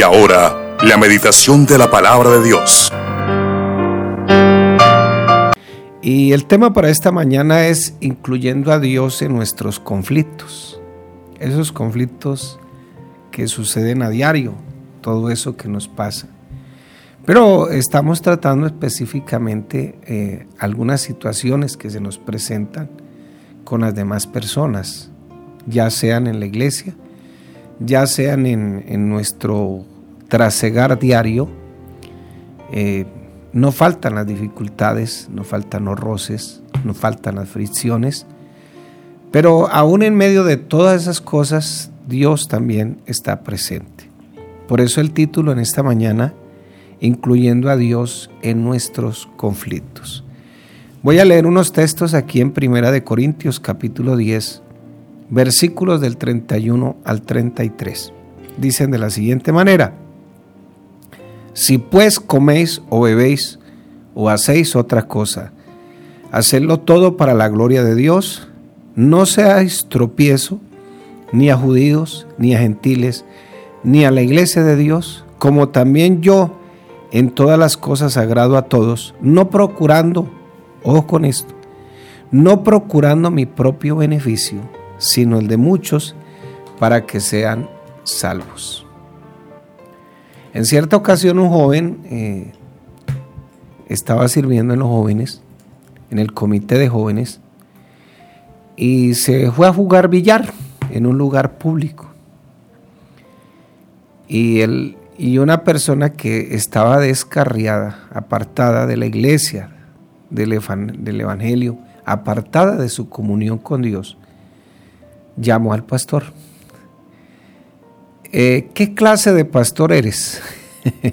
Y ahora, la meditación de la palabra de Dios. Y el tema para esta mañana es incluyendo a Dios en nuestros conflictos. Esos conflictos que suceden a diario, todo eso que nos pasa. Pero estamos tratando específicamente eh, algunas situaciones que se nos presentan con las demás personas, ya sean en la iglesia, ya sean en, nuestro trasegar diario, eh, no faltan las dificultades, no faltan los roces, no faltan las fricciones, pero aún en medio de todas esas cosas, Dios también está presente. Por eso el título en esta mañana, incluyendo a Dios en nuestros conflictos. Voy a leer unos textos aquí en Primera de Corintios capítulo 10, versículos del 31 al 33. Dicen de la siguiente manera, si pues coméis o bebéis o hacéis otra cosa, hacedlo todo para la gloria de Dios, no seáis tropiezo ni a judíos, ni a gentiles, ni a la iglesia de Dios, como también yo en todas las cosas agrado a todos, no procurando, ojo con esto, no procurando mi propio beneficio, sino el de muchos, para que sean salvos. En cierta ocasión un joven eh, estaba sirviendo en los jóvenes, en el comité de jóvenes, y se fue a jugar billar en un lugar público. Y, él, y una persona que estaba descarriada, apartada de la iglesia, del, del Evangelio, apartada de su comunión con Dios, llamó al pastor. Eh, ¿Qué clase de pastor eres?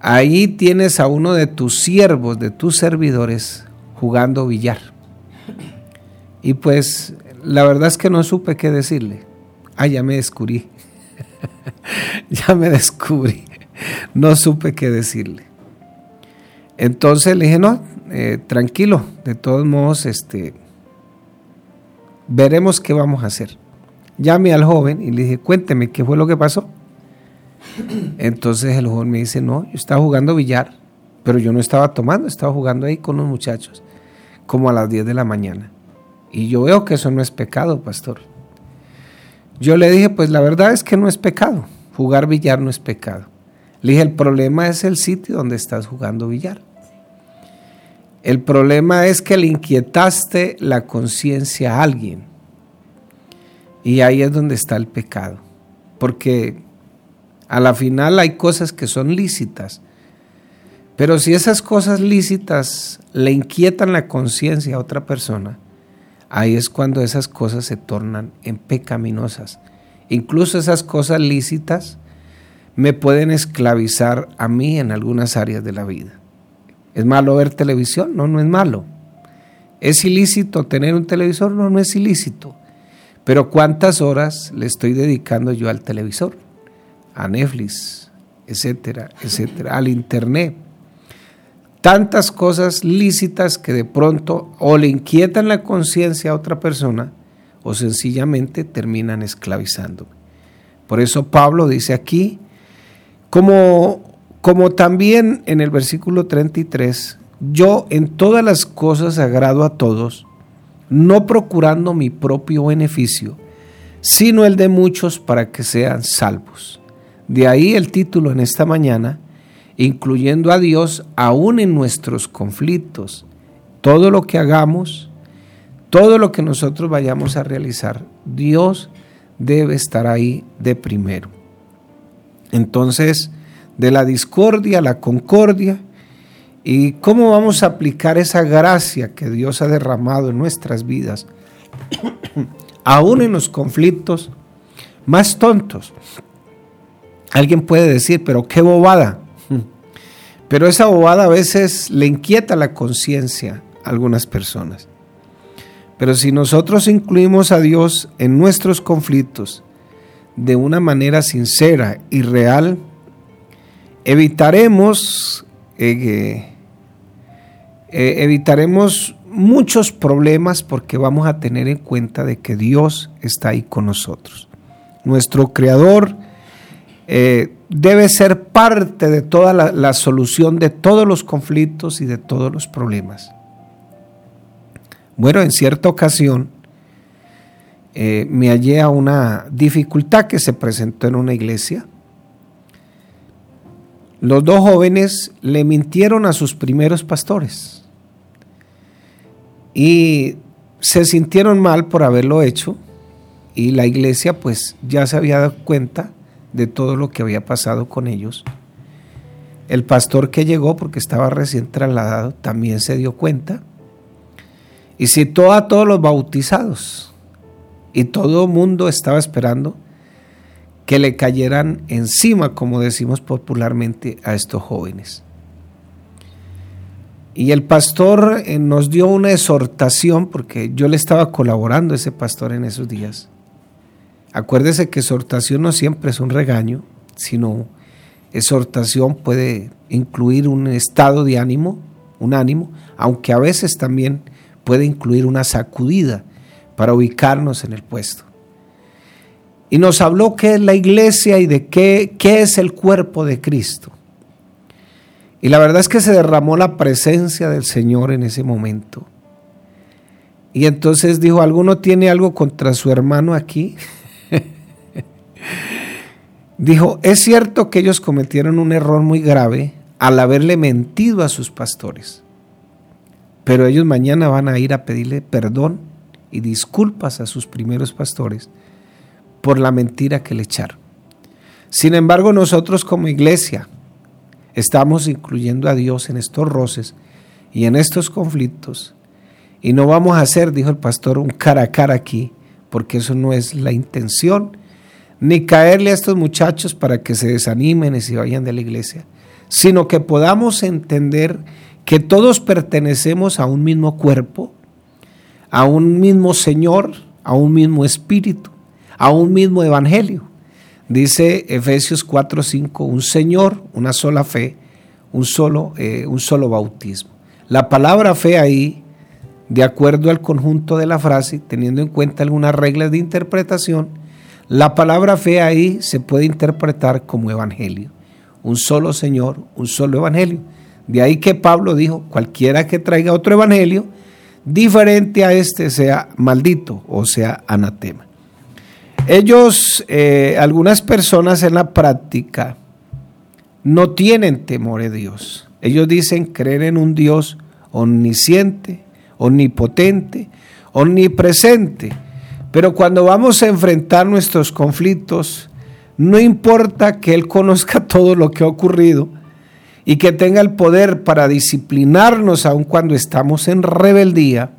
Ahí tienes a uno de tus siervos, de tus servidores, jugando billar. Y pues la verdad es que no supe qué decirle. Ah, ya me descubrí. ya me descubrí. No supe qué decirle. Entonces le dije, no, eh, tranquilo, de todos modos, este, veremos qué vamos a hacer. Llamé al joven y le dije, cuénteme qué fue lo que pasó. Entonces el joven me dice, no, yo estaba jugando billar, pero yo no estaba tomando, estaba jugando ahí con los muchachos, como a las 10 de la mañana. Y yo veo que eso no es pecado, pastor. Yo le dije, pues la verdad es que no es pecado. Jugar billar no es pecado. Le dije, el problema es el sitio donde estás jugando billar. El problema es que le inquietaste la conciencia a alguien. Y ahí es donde está el pecado. Porque a la final hay cosas que son lícitas. Pero si esas cosas lícitas le inquietan la conciencia a otra persona, ahí es cuando esas cosas se tornan en pecaminosas. Incluso esas cosas lícitas me pueden esclavizar a mí en algunas áreas de la vida. ¿Es malo ver televisión? No, no es malo. ¿Es ilícito tener un televisor? No, no es ilícito. Pero ¿cuántas horas le estoy dedicando yo al televisor? A Netflix, etcétera, etcétera, al Internet tantas cosas lícitas que de pronto o le inquietan la conciencia a otra persona o sencillamente terminan esclavizando. Por eso Pablo dice aquí, como, como también en el versículo 33, yo en todas las cosas agrado a todos, no procurando mi propio beneficio, sino el de muchos para que sean salvos. De ahí el título en esta mañana, incluyendo a Dios aún en nuestros conflictos. Todo lo que hagamos, todo lo que nosotros vayamos a realizar, Dios debe estar ahí de primero. Entonces, de la discordia a la concordia, ¿y cómo vamos a aplicar esa gracia que Dios ha derramado en nuestras vidas, aún en los conflictos más tontos? Alguien puede decir, pero qué bobada. Pero esa bobada a veces le inquieta la conciencia a algunas personas. Pero si nosotros incluimos a Dios en nuestros conflictos de una manera sincera y real, evitaremos, eh, eh, evitaremos muchos problemas porque vamos a tener en cuenta de que Dios está ahí con nosotros. Nuestro Creador eh, debe ser parte de toda la, solución de todos los conflictos y de todos los problemas. Bueno, en cierta ocasión eh, me hallé a una dificultad que se presentó en una iglesia. Los dos jóvenes le mintieron a sus primeros pastores y se sintieron mal por haberlo hecho y la iglesia pues ya se había dado cuenta de todo lo que había pasado con ellos. El pastor que llegó, porque estaba recién trasladado, también se dio cuenta y citó a todos los bautizados. Y todo el mundo estaba esperando que le cayeran encima, como decimos popularmente, a estos jóvenes. Y el pastor eh, nos dio una exhortación, porque yo le estaba colaborando a ese pastor en esos días. Acuérdese que exhortación no siempre es un regaño, sino exhortación puede incluir un estado de ánimo, un ánimo, aunque a veces también puede incluir una sacudida para ubicarnos en el puesto. Y nos habló qué es la iglesia y de qué, qué es el cuerpo de Cristo. Y la verdad es que se derramó la presencia del Señor en ese momento. Y entonces dijo, ¿alguno tiene algo contra su hermano aquí? Dijo, es cierto que ellos cometieron un error muy grave al haberle mentido a sus pastores, pero ellos mañana van a ir a pedirle perdón y disculpas a sus primeros pastores por la mentira que le echaron. Sin embargo, nosotros como iglesia estamos incluyendo a Dios en estos roces y en estos conflictos. Y no vamos a hacer, dijo el pastor, un cara a cara aquí, porque eso no es la intención ni caerle a estos muchachos para que se desanimen y se vayan de la iglesia, sino que podamos entender que todos pertenecemos a un mismo cuerpo, a un mismo Señor, a un mismo Espíritu, a un mismo Evangelio. Dice Efesios 4:5, un Señor, una sola fe, un solo, eh, un solo bautismo. La palabra fe ahí, de acuerdo al conjunto de la frase, teniendo en cuenta algunas reglas de interpretación, la palabra fe ahí se puede interpretar como evangelio. Un solo Señor, un solo evangelio. De ahí que Pablo dijo, cualquiera que traiga otro evangelio diferente a este sea maldito o sea anatema. Ellos, eh, algunas personas en la práctica, no tienen temor de Dios. Ellos dicen creer en un Dios omnisciente, omnipotente, omnipresente pero cuando vamos a enfrentar nuestros conflictos, no importa que Él conozca todo lo que ha ocurrido y que tenga el poder para disciplinarnos aun cuando estamos en rebeldía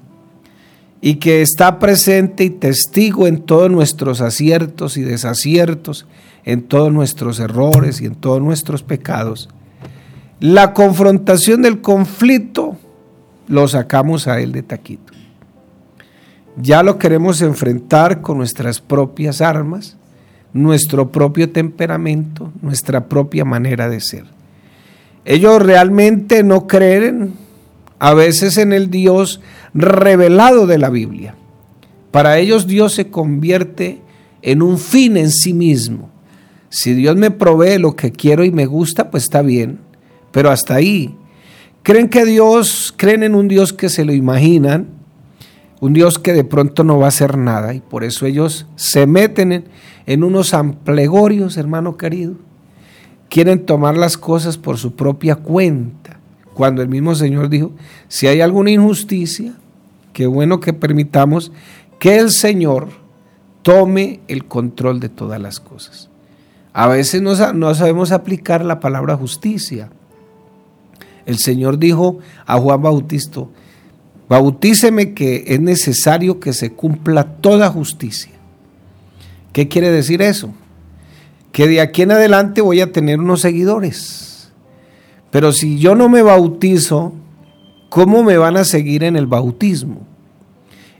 y que está presente y testigo en todos nuestros aciertos y desaciertos, en todos nuestros errores y en todos nuestros pecados. La confrontación del conflicto lo sacamos a Él de taquito ya lo queremos enfrentar con nuestras propias armas, nuestro propio temperamento, nuestra propia manera de ser. Ellos realmente no creen a veces en el Dios revelado de la Biblia. Para ellos Dios se convierte en un fin en sí mismo. Si Dios me provee lo que quiero y me gusta, pues está bien, pero hasta ahí. Creen que Dios, creen en un Dios que se lo imaginan, un Dios que de pronto no va a hacer nada y por eso ellos se meten en, unos amplegorios, hermano querido. Quieren tomar las cosas por su propia cuenta. Cuando el mismo Señor dijo, si hay alguna injusticia, qué bueno que permitamos que el Señor tome el control de todas las cosas. A veces no, sabemos aplicar la palabra justicia. El Señor dijo a Juan Bautista, Bautíceme que es necesario que se cumpla toda justicia. ¿Qué quiere decir eso? Que de aquí en adelante voy a tener unos seguidores. Pero si yo no me bautizo, ¿cómo me van a seguir en el bautismo?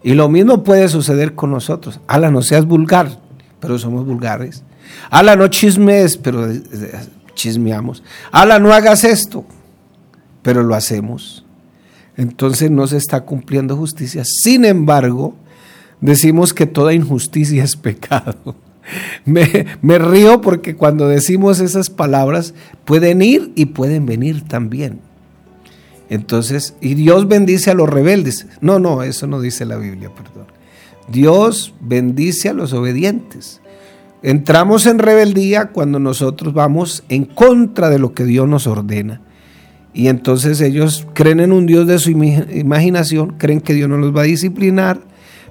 Y lo mismo puede suceder con nosotros. Ala, no seas vulgar, pero somos vulgares. Ala, no chismes, pero eh, chismeamos. Ala, no hagas esto, pero lo hacemos entonces no se está cumpliendo justicia. Sin embargo, decimos que toda injusticia es pecado. me, me río porque cuando decimos esas palabras pueden ir y pueden venir también. Entonces, y Dios bendice a los rebeldes. No, no, eso no dice la Biblia, perdón. Dios bendice a los obedientes. Entramos en rebeldía cuando nosotros vamos en contra de lo que Dios nos ordena. Y entonces ellos creen en un Dios de su imaginación, creen que Dios no los va a disciplinar,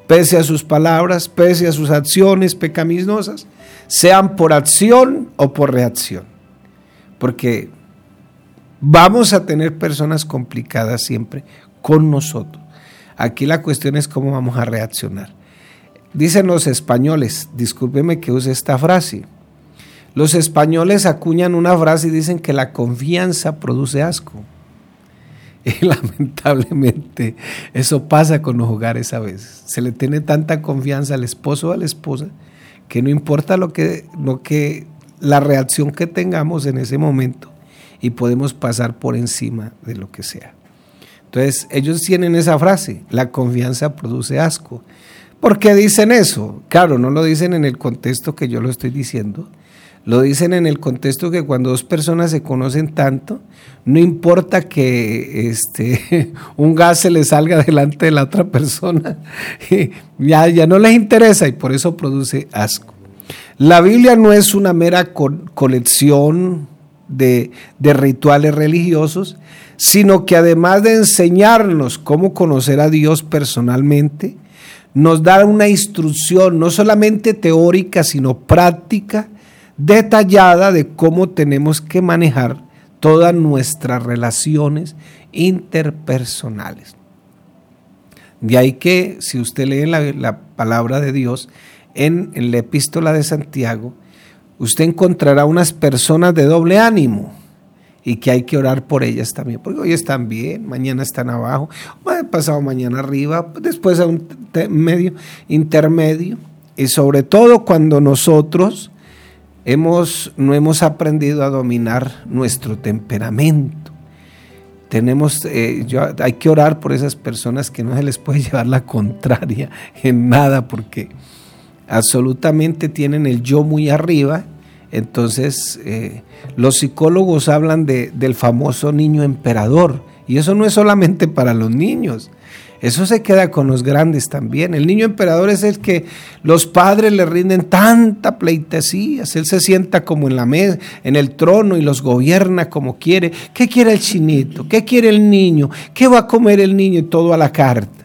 pese a sus palabras, pese a sus acciones pecaminosas, sean por acción o por reacción. Porque vamos a tener personas complicadas siempre con nosotros. Aquí la cuestión es cómo vamos a reaccionar. Dicen los españoles, discúlpeme que use esta frase, los españoles acuñan una frase y dicen que la confianza produce asco. Y lamentablemente eso pasa con los hogares a veces. Se le tiene tanta confianza al esposo o a la esposa que no importa lo que, lo que la reacción que tengamos en ese momento y podemos pasar por encima de lo que sea. Entonces, ellos tienen esa frase, la confianza produce asco. ¿Por qué dicen eso? Claro, no lo dicen en el contexto que yo lo estoy diciendo, lo dicen en el contexto que cuando dos personas se conocen tanto, no importa que este, un gas se le salga delante de la otra persona, ya, ya no les interesa y por eso produce asco. La Biblia no es una mera colección de, de rituales religiosos, sino que además de enseñarnos cómo conocer a Dios personalmente, nos da una instrucción no solamente teórica, sino práctica detallada de cómo tenemos que manejar todas nuestras relaciones interpersonales. De ahí que si usted lee la, palabra de Dios en, en la epístola de Santiago, usted encontrará unas personas de doble ánimo y que hay que orar por ellas también, porque hoy están bien, mañana están abajo, pasado mañana arriba, después a un medio intermedio, y sobre todo cuando nosotros hemos, no hemos aprendido a dominar nuestro temperamento. Tenemos, eh, hay que orar por esas personas que no se les puede llevar la contraria en nada, porque absolutamente tienen el yo muy arriba. Entonces, eh, los psicólogos hablan de, del famoso niño emperador, y eso no es solamente para los niños, eso se queda con los grandes también. El niño emperador es el que los padres le rinden tanta pleitesía. Él se sienta como en la mesa, en el trono y los gobierna como quiere. ¿Qué quiere el chinito? ¿Qué quiere el niño? ¿Qué va a comer el niño? Y todo a la carta.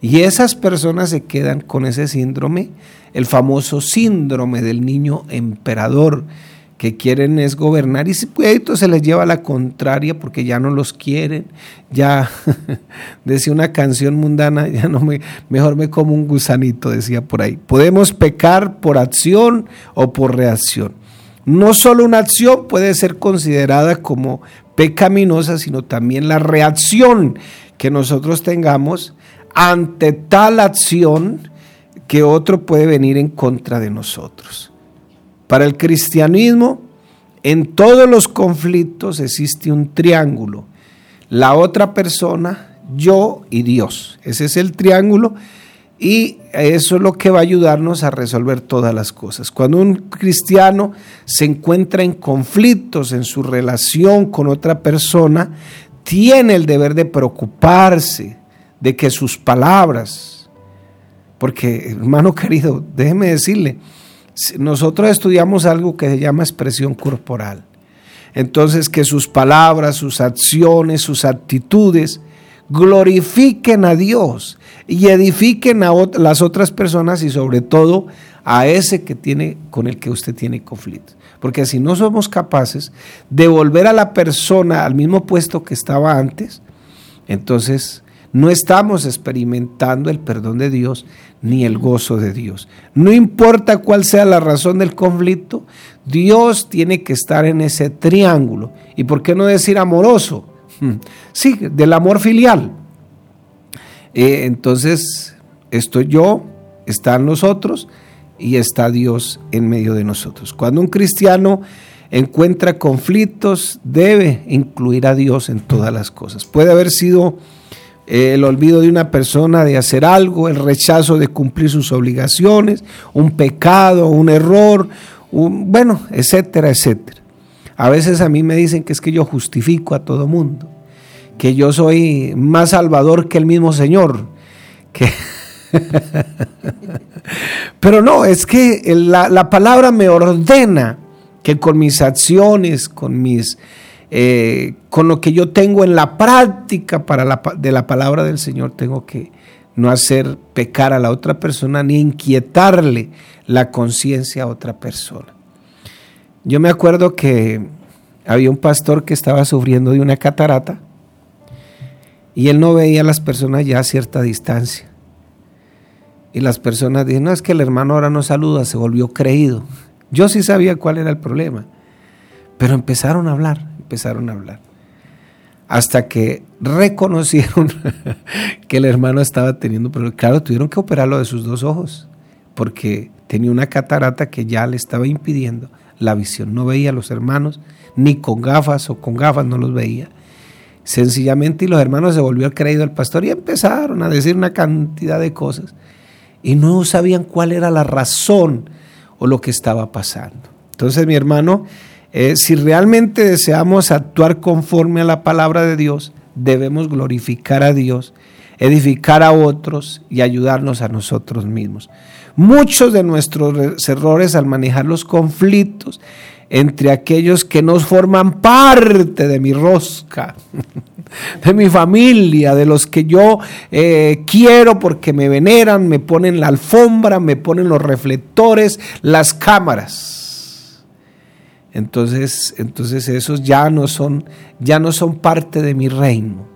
Y esas personas se quedan con ese síndrome, el famoso síndrome del niño emperador que quieren es gobernar y puede, se les lleva a la contraria porque ya no los quieren, ya decía una canción mundana, ya no me, mejor me como un gusanito, decía por ahí. Podemos pecar por acción o por reacción. No solo una acción puede ser considerada como pecaminosa, sino también la reacción que nosotros tengamos ante tal acción que otro puede venir en contra de nosotros. Para el cristianismo, en todos los conflictos existe un triángulo. La otra persona, yo y Dios. Ese es el triángulo y eso es lo que va a ayudarnos a resolver todas las cosas. Cuando un cristiano se encuentra en conflictos en su relación con otra persona, tiene el deber de preocuparse de que sus palabras, porque hermano querido, déjeme decirle, nosotros estudiamos algo que se llama expresión corporal. Entonces, que sus palabras, sus acciones, sus actitudes glorifiquen a Dios y edifiquen a las otras personas y sobre todo a ese que tiene con el que usted tiene conflicto. Porque si no somos capaces de volver a la persona al mismo puesto que estaba antes, entonces no estamos experimentando el perdón de Dios ni el gozo de Dios. No importa cuál sea la razón del conflicto, Dios tiene que estar en ese triángulo. ¿Y por qué no decir amoroso? Sí, del amor filial. Eh, entonces, estoy yo, están nosotros y está Dios en medio de nosotros. Cuando un cristiano encuentra conflictos, debe incluir a Dios en todas las cosas. Puede haber sido el olvido de una persona de hacer algo, el rechazo de cumplir sus obligaciones, un pecado, un error, bueno, etcétera, etcétera. A veces a mí me dicen que es que yo justifico a todo mundo, que yo soy más salvador que el mismo Señor, que Pero no, es que la, la, palabra me ordena que con mis acciones, con mis eh, con lo que yo tengo en la práctica para la, de la palabra del Señor, tengo que no hacer pecar a la otra persona ni inquietarle la conciencia a otra persona. Yo me acuerdo que había un pastor que estaba sufriendo de una catarata y él no veía a las personas ya a cierta distancia. Y las personas dijeron, no, es que el hermano ahora no saluda, se volvió creído. Yo sí sabía cuál era el problema, pero empezaron a hablar empezaron a hablar. Hasta que reconocieron que el hermano estaba teniendo problemas. Claro, tuvieron que operarlo de sus dos ojos, porque tenía una catarata que ya le estaba impidiendo la visión. No veía a los hermanos, ni con gafas o con gafas no los veía. Sencillamente, y los hermanos se volvió creído el pastor y empezaron a decir una cantidad de cosas. Y no sabían cuál era la razón o lo que estaba pasando. Entonces mi hermano eh, si realmente deseamos actuar conforme a la palabra de Dios, debemos glorificar a Dios, edificar a otros y ayudarnos a nosotros mismos. Muchos de nuestros errores al manejar los conflictos entre aquellos que nos forman parte de mi rosca, de mi familia, de los que yo eh, quiero porque me veneran, me ponen la alfombra, me ponen los reflectores, las cámaras entonces, entonces esos ya no son, ya no son parte de mi reino,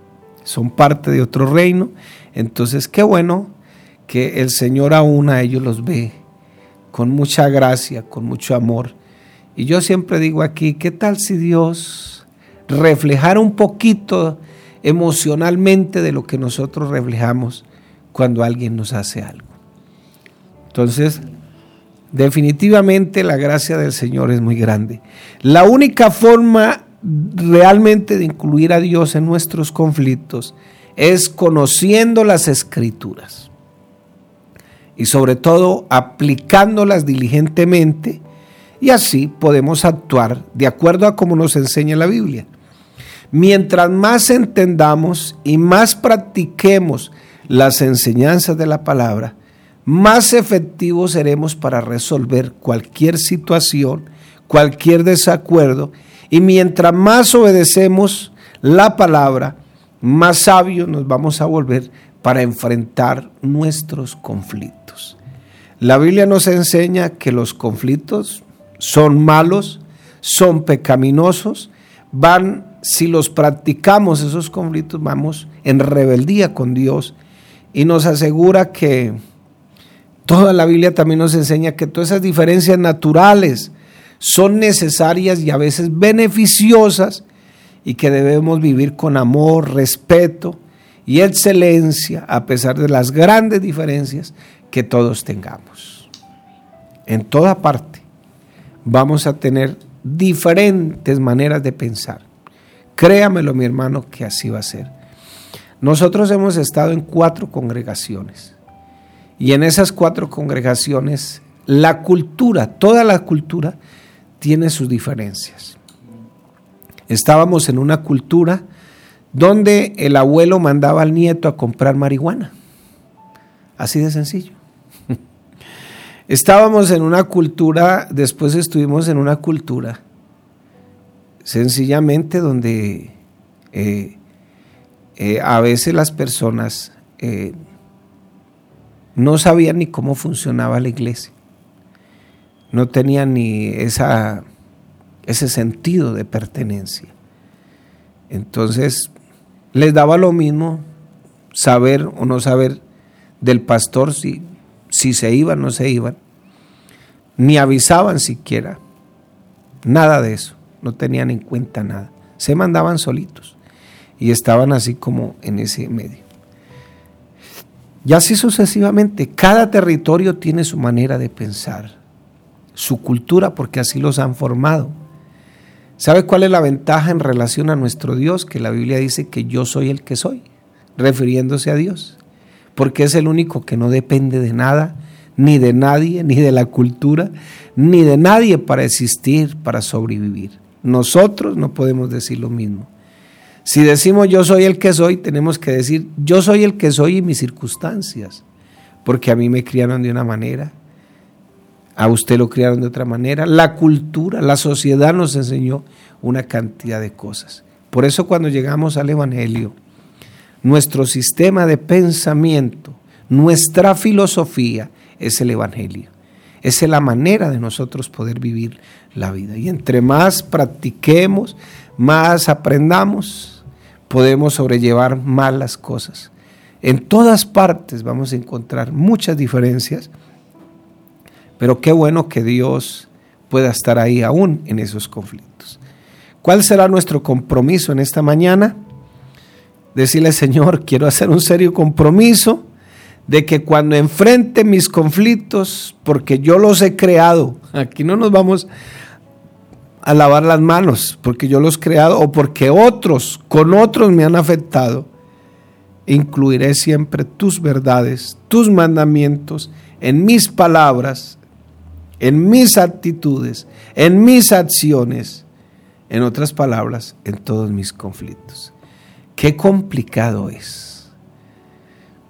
son parte de otro reino. Entonces, qué bueno que el Señor aún a ellos los ve con mucha gracia, con mucho amor. Y yo siempre digo aquí, ¿qué tal si Dios reflejara un poquito emocionalmente de lo que nosotros reflejamos cuando alguien nos hace algo? Entonces, Definitivamente la gracia del Señor es muy grande. La única forma realmente de incluir a Dios en nuestros conflictos es conociendo las escrituras y sobre todo aplicándolas diligentemente y así podemos actuar de acuerdo a como nos enseña la Biblia. Mientras más entendamos y más practiquemos las enseñanzas de la palabra, más efectivos seremos para resolver cualquier situación, cualquier desacuerdo, y mientras más obedecemos la palabra, más sabios nos vamos a volver para enfrentar nuestros conflictos. La Biblia nos enseña que los conflictos son malos, son pecaminosos, van, si los practicamos esos conflictos, vamos en rebeldía con Dios y nos asegura que Toda la Biblia también nos enseña que todas esas diferencias naturales son necesarias y a veces beneficiosas y que debemos vivir con amor, respeto y excelencia a pesar de las grandes diferencias que todos tengamos. En toda parte vamos a tener diferentes maneras de pensar. Créamelo mi hermano que así va a ser. Nosotros hemos estado en cuatro congregaciones y en esas cuatro congregaciones, la cultura, toda la cultura, tiene sus diferencias. Estábamos en una cultura donde el abuelo mandaba al nieto a comprar marihuana. Así de sencillo. Estábamos en una cultura, después estuvimos en una cultura, sencillamente donde eh, eh, a veces las personas eh, no sabían ni cómo funcionaba la iglesia. No tenían ni esa, ese sentido de pertenencia. Entonces, les daba lo mismo saber o no saber del pastor si, si se iban o no se iban. Ni avisaban siquiera. Nada de eso. No tenían en cuenta nada. Se mandaban solitos. Y estaban así como en ese medio. Y así sucesivamente, cada territorio tiene su manera de pensar, su cultura, porque así los han formado. ¿Sabe cuál es la ventaja en relación a nuestro Dios? Que la Biblia dice que yo soy el que soy. refiriéndose a Dios, porque es el único que no depende de nada, ni de nadie, ni de la cultura, ni de nadie para existir, para sobrevivir. Nosotros no podemos decir lo mismo. Si decimos yo soy el que soy, tenemos que decir yo soy el que soy y mis circunstancias, porque a mí me criaron de una manera, a usted lo criaron de otra manera, la cultura, la sociedad nos enseñó una cantidad de cosas. Por eso cuando llegamos al Evangelio, nuestro sistema de pensamiento, nuestra filosofía es el Evangelio. Esa es la manera de nosotros poder vivir la vida. Y entre más practiquemos, más aprendamos, podemos sobrellevar más las cosas. En todas partes vamos a encontrar muchas diferencias, pero qué bueno que Dios pueda estar ahí aún en esos conflictos. ¿Cuál será nuestro compromiso en esta mañana? Decirle, Señor, quiero hacer un serio compromiso de que cuando enfrente mis conflictos, porque yo los he creado, aquí no nos vamos a lavar las manos, porque yo los he creado o porque otros, con otros me han afectado, incluiré siempre tus verdades, tus mandamientos en mis palabras, en mis actitudes, en mis acciones, en otras palabras, en todos mis conflictos. Qué complicado es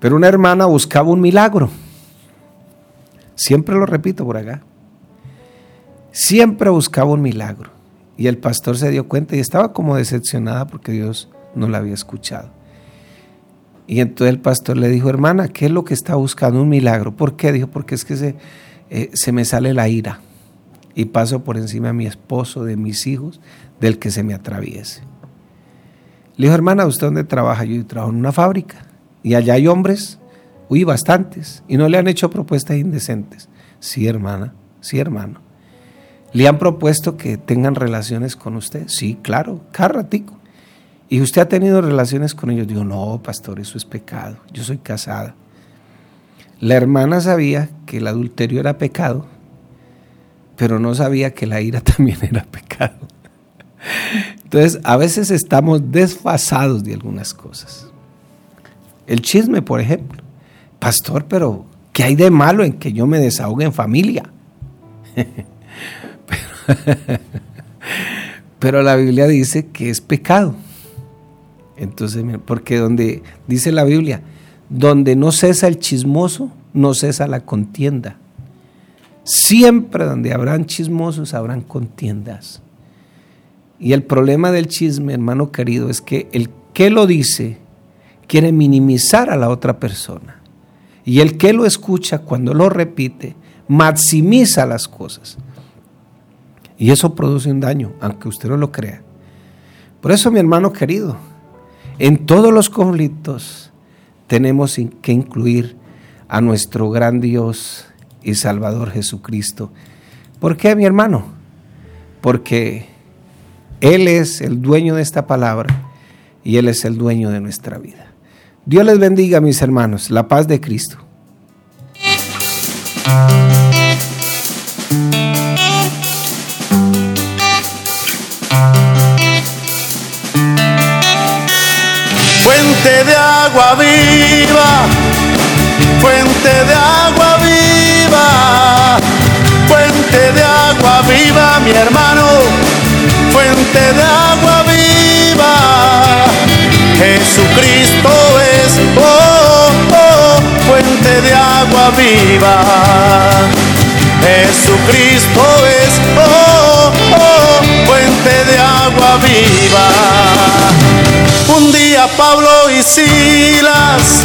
pero una hermana buscaba un milagro. Siempre lo repito por acá. Siempre buscaba un milagro. Y el pastor se dio cuenta y estaba como decepcionada porque Dios no la había escuchado. Y entonces el pastor le dijo, hermana, ¿qué es lo que está buscando? Un milagro. ¿Por qué? Dijo, porque es que se, eh, se me sale la ira y paso por encima de mi esposo, de mis hijos, del que se me atraviese. Le dijo, hermana, ¿usted dónde trabaja? Yo trabajo en una fábrica. Y allá hay hombres, uy, bastantes, y no le han hecho propuestas indecentes. Sí, hermana, sí, hermano. ¿Le han propuesto que tengan relaciones con usted? Sí, claro, cada. ¿Y usted ha tenido relaciones con ellos? Digo, no, pastor, eso es pecado. Yo soy casada. La hermana sabía que el adulterio era pecado, pero no sabía que la ira también era pecado. Entonces, a veces estamos desfasados de algunas cosas. El chisme, por ejemplo. Pastor, pero ¿qué hay de malo en que yo me desahogue en familia? pero, la Biblia dice que es pecado. Entonces, porque donde dice la Biblia, donde no cesa el chismoso, no cesa la contienda. Siempre donde habrán chismosos, habrán contiendas. Y el problema del chisme, hermano querido, es que el que lo dice quiere minimizar a la otra persona. Y el que lo escucha cuando lo repite, maximiza las cosas. Y eso produce un daño, aunque usted no lo crea. Por eso, mi hermano querido, en todos los conflictos tenemos que incluir a nuestro gran Dios y Salvador Jesucristo. ¿Por qué, mi hermano? Porque Él es el dueño de esta palabra y Él es el dueño de nuestra vida. Dios les bendiga, mis hermanos. La paz de Cristo. Fuente de agua viva, fuente de agua viva, fuente de agua viva, mi hermano, fuente de agua viva. Jesucristo es, oh, oh, fuente de agua viva. Jesucristo es, oh, oh, fuente de agua viva. Un día Pablo y Silas,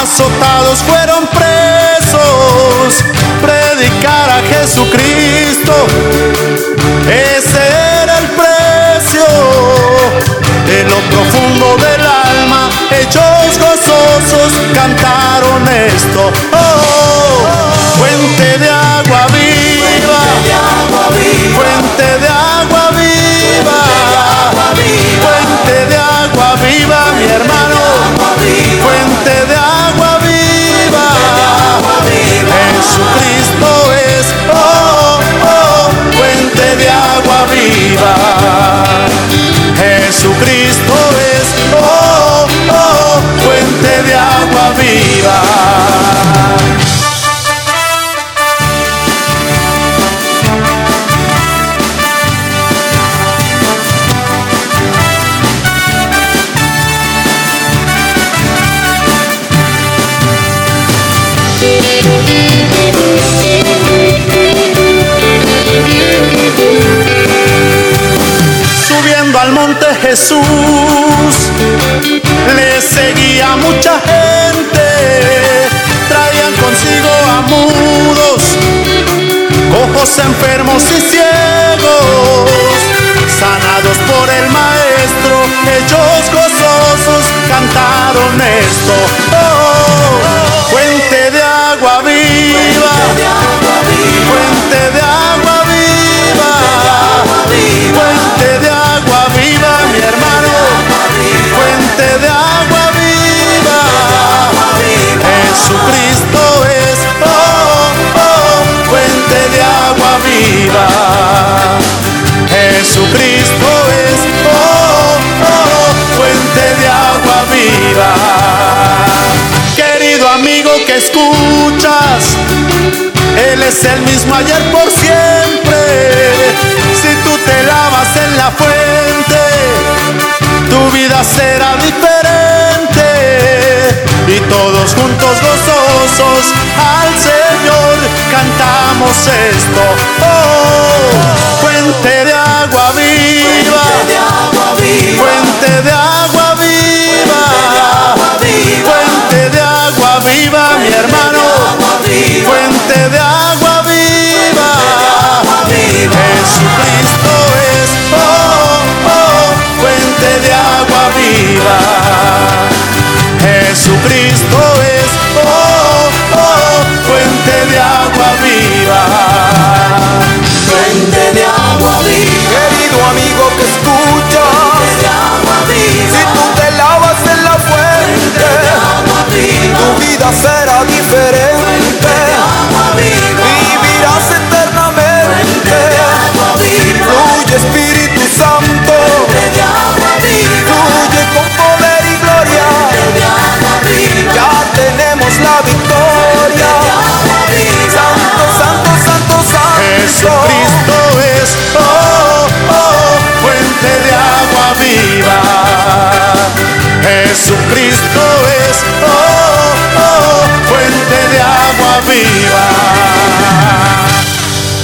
azotados fueron presos, predicar a Jesucristo, Subiendo al monte Jesús, le seguía mucha gente, traían consigo a mudos, cojos enfermos y ciegos, sanados por el maestro, ellos gozosos cantaron esto. Viva, Jesucristo es, oh, oh, fuente de agua viva. Querido amigo que escuchas, Él es el mismo ayer por siempre. Si tú te lavas en la fuente, tu vida será diferente. Y todos juntos gozosos al Señor cantamos esto. Oh, fuente de agua viva, fuente de agua viva, fuente de agua viva, mi hermano, fuente de agua viva.